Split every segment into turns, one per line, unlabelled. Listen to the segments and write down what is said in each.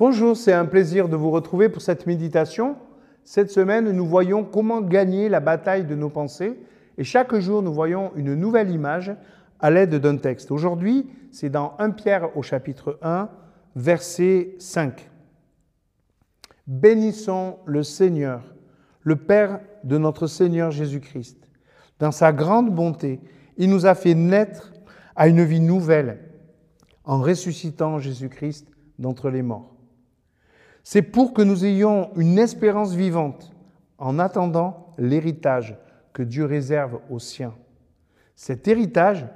Bonjour, c'est un plaisir de vous retrouver pour cette méditation. Cette semaine, nous voyons comment gagner la bataille de nos pensées et chaque jour, nous voyons une nouvelle image à l'aide d'un texte. Aujourd'hui, c'est dans 1 Pierre au chapitre 1, verset 5. Bénissons le Seigneur, le Père de notre Seigneur Jésus-Christ. Dans sa grande bonté, il nous a fait naître à une vie nouvelle en ressuscitant Jésus-Christ d'entre les morts. C'est pour que nous ayons une espérance vivante en attendant l'héritage que Dieu réserve aux siens. Cet héritage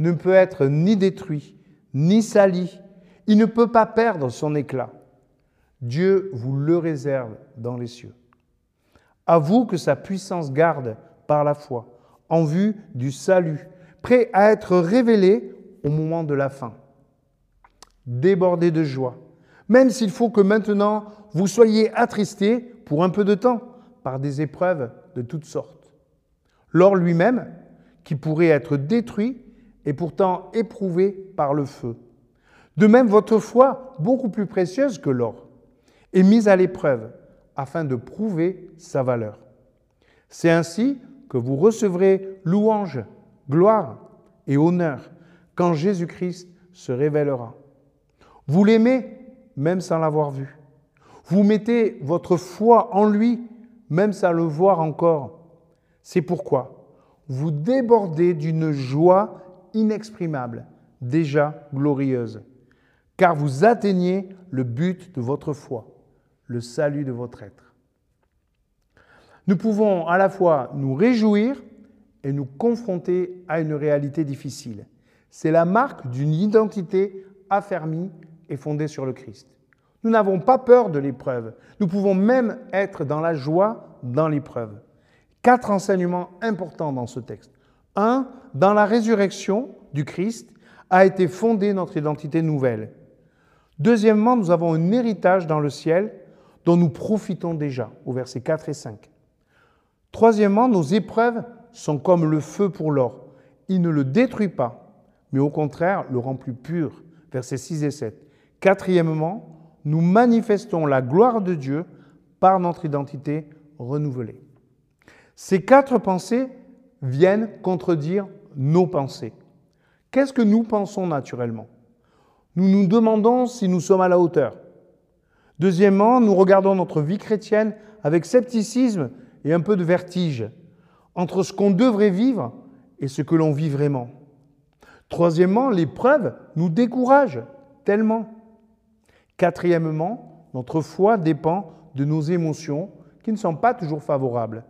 ne peut être ni détruit, ni sali. Il ne peut pas perdre son éclat. Dieu vous le réserve dans les cieux. À vous que sa puissance garde par la foi, en vue du salut, prêt à être révélé au moment de la fin. Débordé de joie, même s'il faut que maintenant vous soyez attristés pour un peu de temps par des épreuves de toutes sortes. L'or lui-même, qui pourrait être détruit, est pourtant éprouvé par le feu. De même, votre foi, beaucoup plus précieuse que l'or, est mise à l'épreuve afin de prouver sa valeur. C'est ainsi que vous recevrez louange, gloire et honneur quand Jésus-Christ se révélera. Vous l'aimez même sans l'avoir vu. Vous mettez votre foi en lui, même sans le voir encore. C'est pourquoi vous débordez d'une joie inexprimable, déjà glorieuse, car vous atteignez le but de votre foi, le salut de votre être. Nous pouvons à la fois nous réjouir et nous confronter à une réalité difficile. C'est la marque d'une identité affermie est fondée sur le Christ. Nous n'avons pas peur de l'épreuve. Nous pouvons même être dans la joie dans l'épreuve. Quatre enseignements importants dans ce texte. Un, dans la résurrection du Christ a été fondée notre identité nouvelle. Deuxièmement, nous avons un héritage dans le ciel dont nous profitons déjà, au verset 4 et 5. Troisièmement, nos épreuves sont comme le feu pour l'or. Il ne le détruit pas, mais au contraire le rend plus pur, versets 6 et 7. Quatrièmement, nous manifestons la gloire de Dieu par notre identité renouvelée. Ces quatre pensées viennent contredire nos pensées. Qu'est-ce que nous pensons naturellement? Nous nous demandons si nous sommes à la hauteur. Deuxièmement, nous regardons notre vie chrétienne avec scepticisme et un peu de vertige entre ce qu'on devrait vivre et ce que l'on vit vraiment. Troisièmement, l'épreuve nous décourage tellement. Quatrièmement, notre foi dépend de nos émotions qui ne sont pas toujours favorables.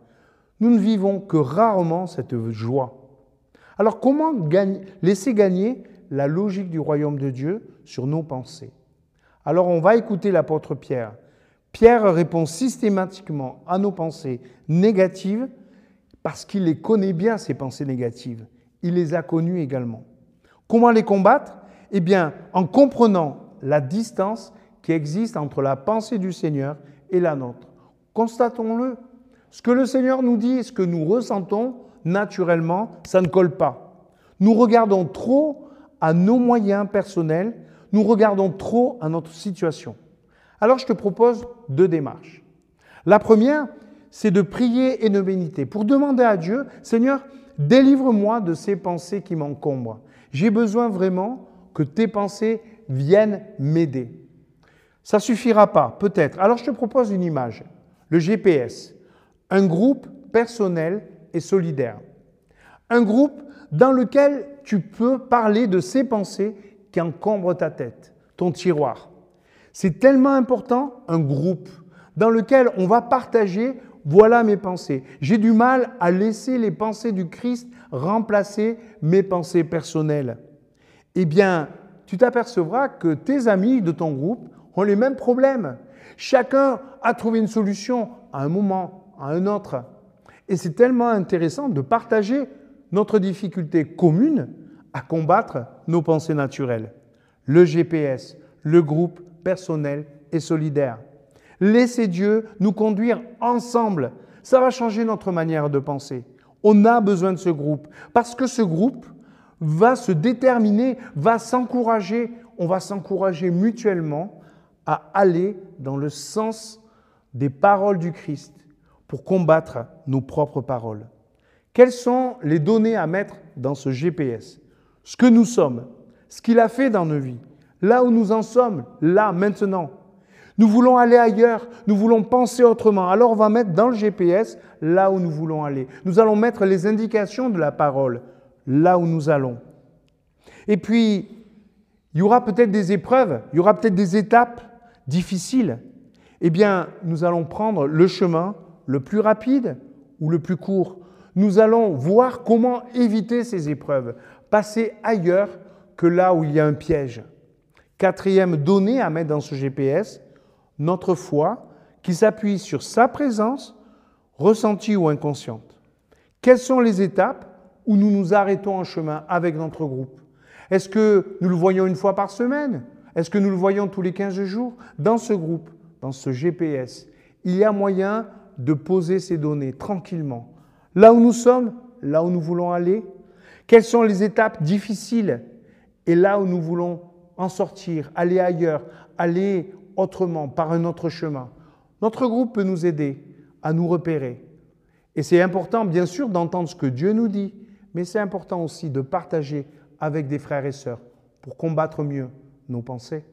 Nous ne vivons que rarement cette joie. Alors comment laisser gagner la logique du royaume de Dieu sur nos pensées? Alors on va écouter l'apôtre Pierre. Pierre répond systématiquement à nos pensées négatives parce qu'il les connaît bien, ces pensées négatives. Il les a connues également. Comment les combattre? Eh bien, en comprenant la distance qui existe entre la pensée du Seigneur et la nôtre. Constatons-le. Ce que le Seigneur nous dit et ce que nous ressentons, naturellement, ça ne colle pas. Nous regardons trop à nos moyens personnels, nous regardons trop à notre situation. Alors je te propose deux démarches. La première, c'est de prier et de méditer pour demander à Dieu, Seigneur, délivre-moi de ces pensées qui m'encombrent. J'ai besoin vraiment que tes pensées viennent m'aider. Ça suffira pas, peut-être. Alors je te propose une image. Le GPS, un groupe personnel et solidaire. Un groupe dans lequel tu peux parler de ces pensées qui encombrent ta tête, ton tiroir. C'est tellement important, un groupe dans lequel on va partager voilà mes pensées. J'ai du mal à laisser les pensées du Christ remplacer mes pensées personnelles. Eh bien, tu t'apercevras que tes amis de ton groupe ont les mêmes problèmes. Chacun a trouvé une solution à un moment, à un autre. Et c'est tellement intéressant de partager notre difficulté commune à combattre nos pensées naturelles. Le GPS, le groupe personnel et solidaire. Laissez Dieu nous conduire ensemble. Ça va changer notre manière de penser. On a besoin de ce groupe parce que ce groupe va se déterminer, va s'encourager, on va s'encourager mutuellement à aller dans le sens des paroles du Christ pour combattre nos propres paroles. Quelles sont les données à mettre dans ce GPS Ce que nous sommes, ce qu'il a fait dans nos vies, là où nous en sommes, là, maintenant. Nous voulons aller ailleurs, nous voulons penser autrement. Alors on va mettre dans le GPS là où nous voulons aller. Nous allons mettre les indications de la parole là où nous allons. Et puis, il y aura peut-être des épreuves, il y aura peut-être des étapes difficiles. Eh bien, nous allons prendre le chemin le plus rapide ou le plus court. Nous allons voir comment éviter ces épreuves, passer ailleurs que là où il y a un piège. Quatrième donnée à mettre dans ce GPS, notre foi qui s'appuie sur sa présence, ressentie ou inconsciente. Quelles sont les étapes où nous nous arrêtons en chemin avec notre groupe Est-ce que nous le voyons une fois par semaine? Est-ce que nous le voyons tous les 15 jours? Dans ce groupe, dans ce GPS, il y a moyen de poser ces données tranquillement. Là où nous sommes, là où nous voulons aller, quelles sont les étapes difficiles? Et là où nous voulons en sortir, aller ailleurs, aller autrement, par un autre chemin. Notre groupe peut nous aider à nous repérer. Et c'est important, bien sûr, d'entendre ce que Dieu nous dit, mais c'est important aussi de partager avec des frères et sœurs pour combattre mieux nos pensées.